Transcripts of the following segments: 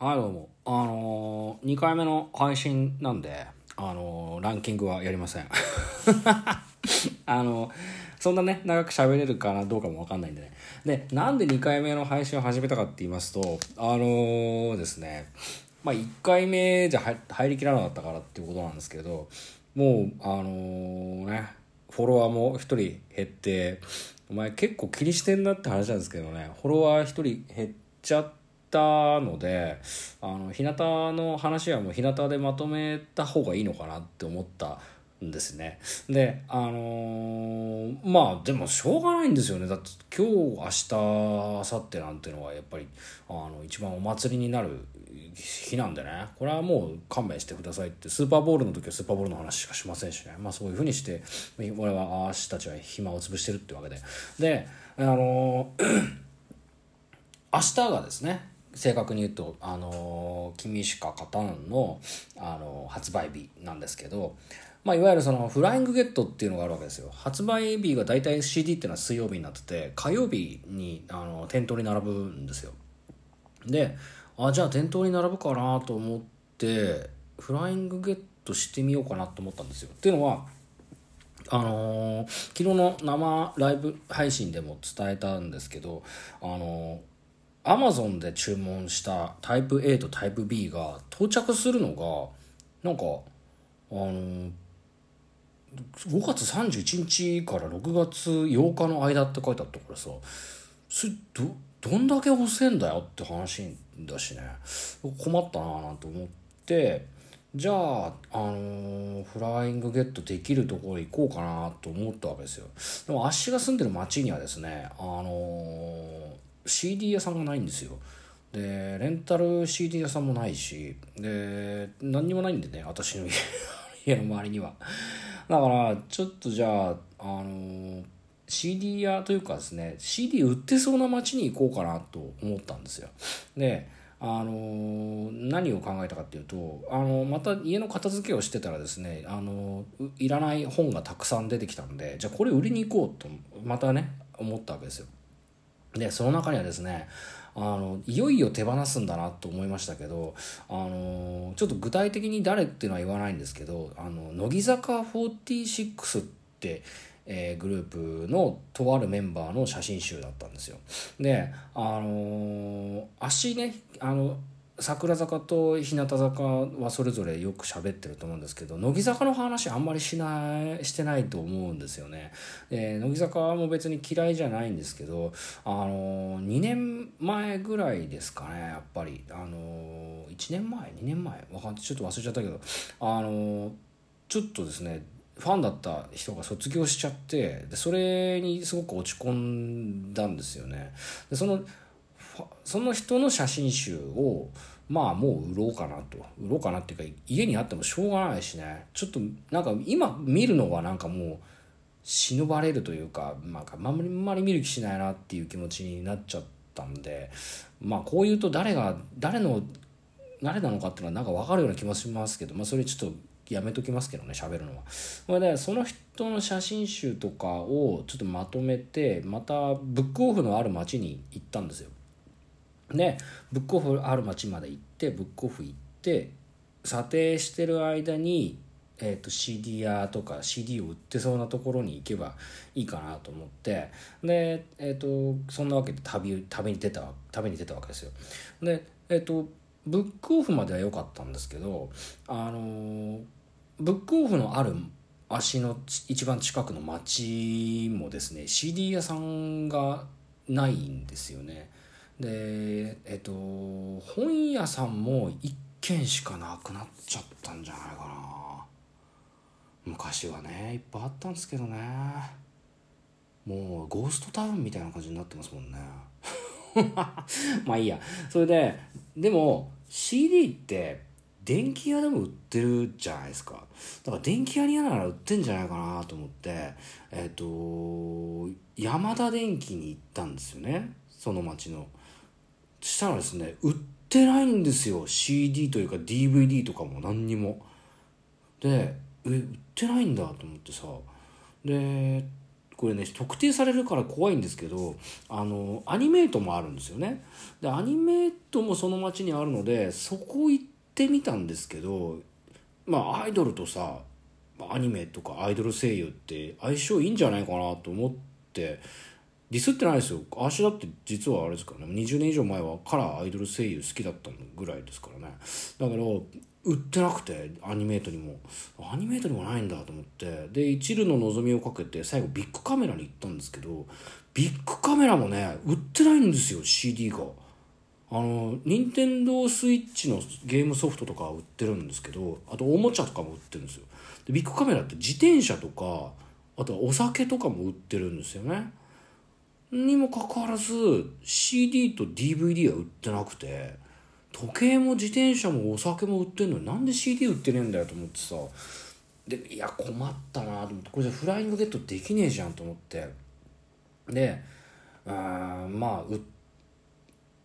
はい、どうも。あのー、2回目の配信なんで、あのー、ランキングはやりません。あのー、そんなね、長く喋れるかなどうかもわかんないんでね。で、なんで2回目の配信を始めたかって言いますと、あの、ですね、まあ1回目じゃ入りきらなかったからっていうことなんですけど、もう、あの、ね、フォロワーも1人減って、お前結構気にしてんなって話なんですけどね、フォロワー1人減っちゃって、たのであの日向の話はもう日向でまとめた方がいいのかなって思ったんですね。であのー、まあでもしょうがないんですよね。だって今日明日明後日なんていうのはやっぱりあの一番お祭りになる日なんでね。これはもう勘弁してくださいって。スーパーボールの時はスーパーボールの話しかしませんしね。まあそういうふうにして俺はああたちは暇を潰してるってわけで。であのー 明日がですね正確に言うと「あの君しか勝たんの」あの発売日なんですけど、まあ、いわゆるそのフライングゲットっていうのがあるわけですよ。発売日が大体 CD っていうのは水曜日になってて火曜日にあの店頭に並ぶんですよ。であじゃあ店頭に並ぶかなと思ってフライングゲットしてみようかなと思ったんですよ。っていうのはあのー、昨日の生ライブ配信でも伝えたんですけど、あのーアマゾンで注文したタイプ A とタイプ B が到着するのがなんかあの5月31日から6月8日の間って書いてあったからさそれどどんだけ遅いんだよって話だしね。困ったななんて思ってじゃあ、あのー、フライングゲットできるところ行こうかなと思ったわけですよ。でも足が住んでる町にはですねあのー CD 屋さんがないんですよ。でレンタル CD 屋さんもないしで何にもないんでね私の 家の周りには。だからちょっとじゃああの CD 屋というかですね CD 売ってそうな街に行こうかなと思ったんですよ。であの何を考えたかっていうとあのまた家の片付けをしてたらですねあのいらない本がたくさん出てきたんでじゃあこれ売りに行こうとまたね思ったわけですよ。でその中にはですねあのいよいよ手放すんだなと思いましたけどあのちょっと具体的に誰っていうのは言わないんですけどあの乃木坂46って、えー、グループのとあるメンバーの写真集だったんですよ。であの足ねあの桜坂と日向坂はそれぞれよく喋ってると思うんですけど乃木坂の話あんまりしないしてないと思うんですよね。で乃木坂も別に嫌いじゃないんですけどあの2年前ぐらいですかねやっぱり。あの1年前？2年前？わかんちょっと忘れちゃったけど。あのちょっとですねファンだった人が卒業しちゃってでそれにすごく落ち込んだんですよね。でそのその人の写真集をまあもう売ろうかなと売ろうかなっていうか家にあってもしょうがないしねちょっとなんか今見るのはなんかもう忍ばれるというか、まあ、あんまり見る気しないなっていう気持ちになっちゃったんでまあこう言うと誰が誰の誰なのかっていうのはなんか分かるような気もしますけど、まあ、それちょっとやめときますけどね喋るのは。これでその人の写真集とかをちょっとまとめてまたブックオフのある町に行ったんですよ。でブックオフある町まで行ってブックオフ行って査定してる間に、えーと、CD 屋とか CD を売ってそうなところに行けばいいかなと思ってで、えーと、そんなわけで旅旅に出た旅に出たわけですよ。で、えーと、ブックオフまでは良かったんですけどあのー、ブックオフのある足の一番近くの町もですね CD 屋さんがないんですよね。でえっと本屋さんも1軒しかなくなっちゃったんじゃないかな。昔はねいっぱいあったんですけどね。もうゴーストタウンみたいな感じになってますもんね。まあいいや。それででも CD って電気屋でも売ってるじゃないですか。だから電気屋に嫌なら売ってんじゃないかなと思ってえっ、と山田電機に行ったんですよね。その町の。したらですね売ってないんですよ。CD というか DVD とかも何にも。でえ売ってないんだと思ってさ。でこれね特定されるから怖いんですけどあのアニメートもあるんですよね。でアニメートもその町にあるのでそこ行ってみたんですけどまあアイドルとさアニメとかアイドル声優って相性いいんじゃないかなと思ってディスってないですよ。私だって実はあれですからね。20年以上前はカラーアイドル声優好きだったぐらいですからね。だから売ってなくてアニメートにも。アニメートにもないんだと思って。で一縷の望みをかけて最後ビッグカメラに行ったんですけどビッグカメラもね売ってないんですよ CD が。あの任天堂スイッチのゲームソフトとか売ってるんですけどあとおもちゃとかも売ってるんですよ。でビッグカメラって自転車とかあとはお酒とかも売ってるんですよね。にもかかわらず CD と DVD は売ってなくて時計も自転車もお酒も売ってんのになんで CD 売ってねえんだよと思ってさ。でいや困ったなと思って。これじゃフライングゲットできねえじゃんと思って。でうんまあ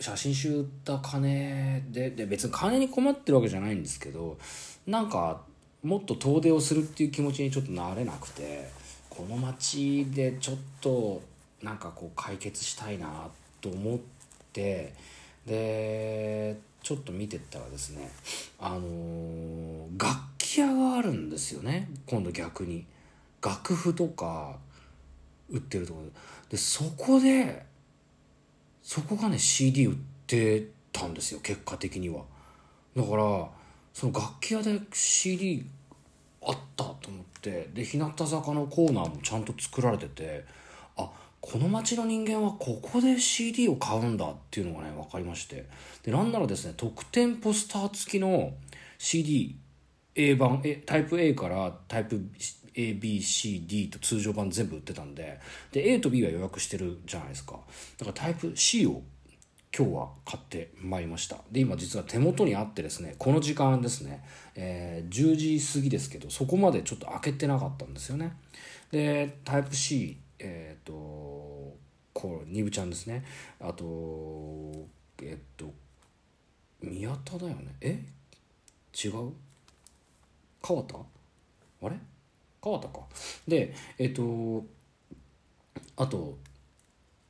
写真集売った金でで別に金に困ってるわけじゃないんですけどなんかもっと遠出をするっていう気持ちにちょっとなれなくてこの街でちょっとなんかこう解決したいなと思ってでちょっと見てったらですねあのー、楽器屋があるんですよね今度逆に。楽譜とか売ってるところで。そこでそこがね CD 売ってたんですよ結果的には。だからその楽器屋で CD あったと思ってで日向坂のコーナーもちゃんと作られててこの町の人間はここで CD を買うんだっていうのがね分かりまして。でなんならですね特典ポスター付きの CD A 版タイプ A からタイプ ABCD と通常版全部売ってたんでで A と B は予約してるじゃないですか。だからタイプ C を今日は買ってまいりました。で今実は手元にあってですねこの時間ですね、えー、10時過ぎですけどそこまでちょっと開けてなかったんですよね。でタイプ C えっ、ー、とこうニブちゃんですね。あとえっ、と宮田だよね。え？違う？川田あれ？川田か。でえっ、とあと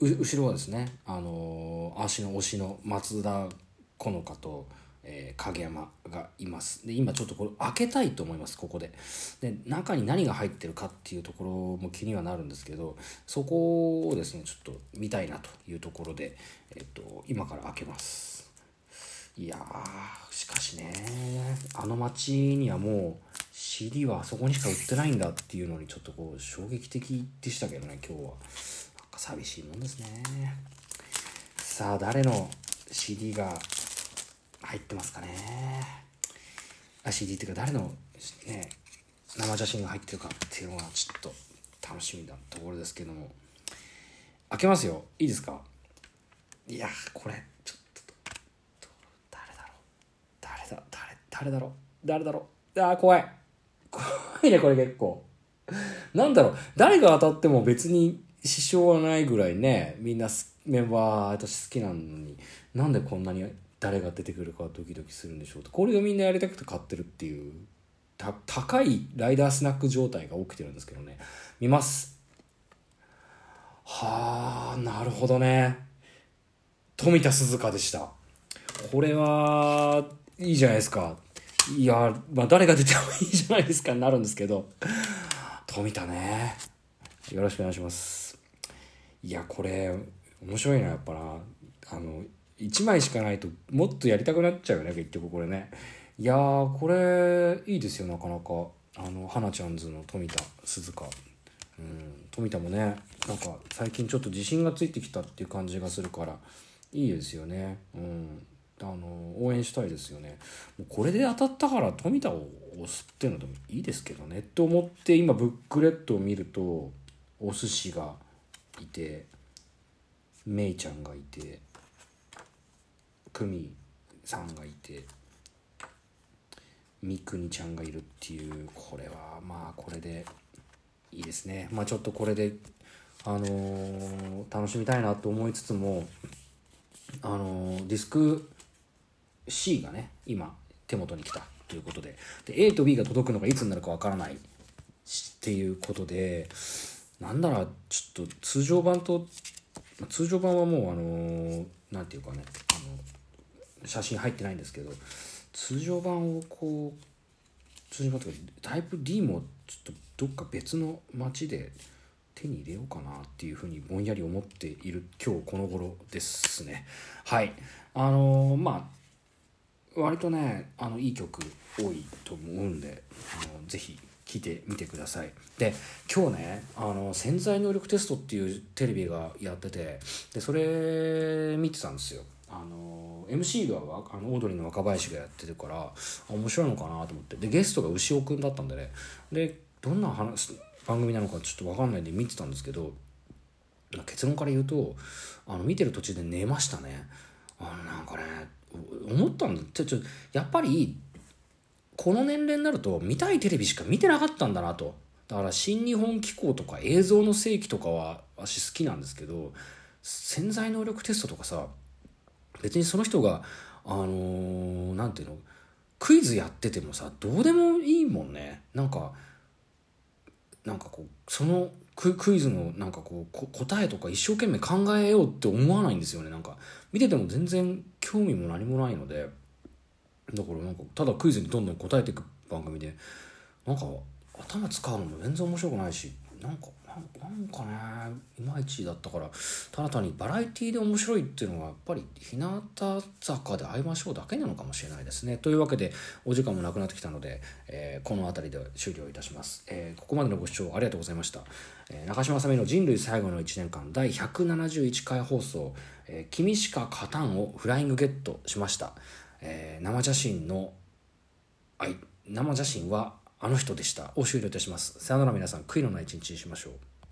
後ろはですねあの足の推しの松田好花と、えー、影山がいます。で今ちょっとこれ開けたいと思いますここで。で中に何が入ってるかっていうところも気にはなるんですけどそこをですねちょっと見たいなというところで、えっと、今から開けます。いやしかしねあの街にはもう CD はあそこにしか売ってないんだっていうのにちょっとこう衝撃的でしたけどね今日は。なんか。寂しいもんですね。さあ誰の CD が入ってますかね。あ CD っていうか誰のね生写真が入ってるかっていうのがちょっと楽しみなところですけども。開けますよ。いいですか？いやこれちょっと誰だろう。誰だ誰誰だろう。誰だろう。あ怖い。怖いねこれ結構。なんだろう。誰が当たっても別に支障はないぐらいねみんなメンバー私好きなのに。なんでこんなに誰が出てくるかドキドキするんでしょうと。これがみんなやりたくて買ってるっていう高いライダースナック状態が起きてるんですけどね。見ます。はあなるほどね。富田鈴香でした。これはいいじゃないですか。いやまあ誰が出てもいいじゃないですかになるんですけど。富田ね。よろしくお願いします。いやこれ面白いなやっぱな。あの1枚しかないともっとやりたくなっちゃうよね結局これね。いやーこれいいですよなかなか。あの花ちゃんズの富田鈴鹿。うん富田もねなんか最近ちょっと自信がついてきたっていう感じがするからいいですよね。うんあの応援したいですよね。もうこれで当たったから富田を押すっていうのでもいいですけどねと思って今ブックレットを見るとお寿司がいてめいちゃんがいて久美さんがいて三国ちゃんがいるっていうこれはまあこれでいいですね。まあちょっとこれであのー、楽しみたいなと思いつつもあのー、ディスク C がね今手元に来たということで。で A と B が届くのがいつになるかわからない。っていうことでなんならちょっと通常版と通常版はもうあのなんていうかねあの写真入ってないんですけど通常版をこう通常版とかタイプ D もちょっとどっか別の街で手に入れようかなっていうふうにぼんやり思っている今日この頃ですね。はい。あのまあ割とねあのいい曲多いと思うんであのぜひ聴いてみてください。で今日ねあの潜在能力テストっていうテレビがやっててでそれ見てたんですよ。あの MC があのオードリーの若林がやってるから面白いのかなと思って。でゲストが牛尾くんだったんでね。でどんな話番組なのかちょっと分かんないんで見てたんですけど結論から言うとあの見てる途中で寝ましたね。あのなんかね思ったんだ。ちょちょやっぱりこの年齢になると見たいテレビしか見てなかったんだなと。だから新日本機構とか映像の世紀とかは私好きなんですけど潜在能力テストとかさ別にその人があのー、ていうのクイズやっててもさどうでもいいもんね。なんかなんかこうそのクイズのなんかこう答えとか一生懸命考えようって思わないんですよね。なんか見てても全然興味も何もないので。だからなんかただクイズにどんどん答えていく番組でなんか頭使うのも全然面白くないしなんかなんかねいまいちだったからただ単にバラエティーで面白いっていうのはやっぱり日向坂で会いましょうだけなのかもしれないですね。というわけでお時間もなくなってきたので、えー、この辺りで終了いたします、えー、ここまでのご視聴ありがとうございました、えー、中島さみの人類最後の1年間第171回放送「え、君しか勝たん」をフライングゲットしました。え、生写真の生写真はあの人でした。を終了いたします。さよなら皆さん。悔いのない一日にしましょう。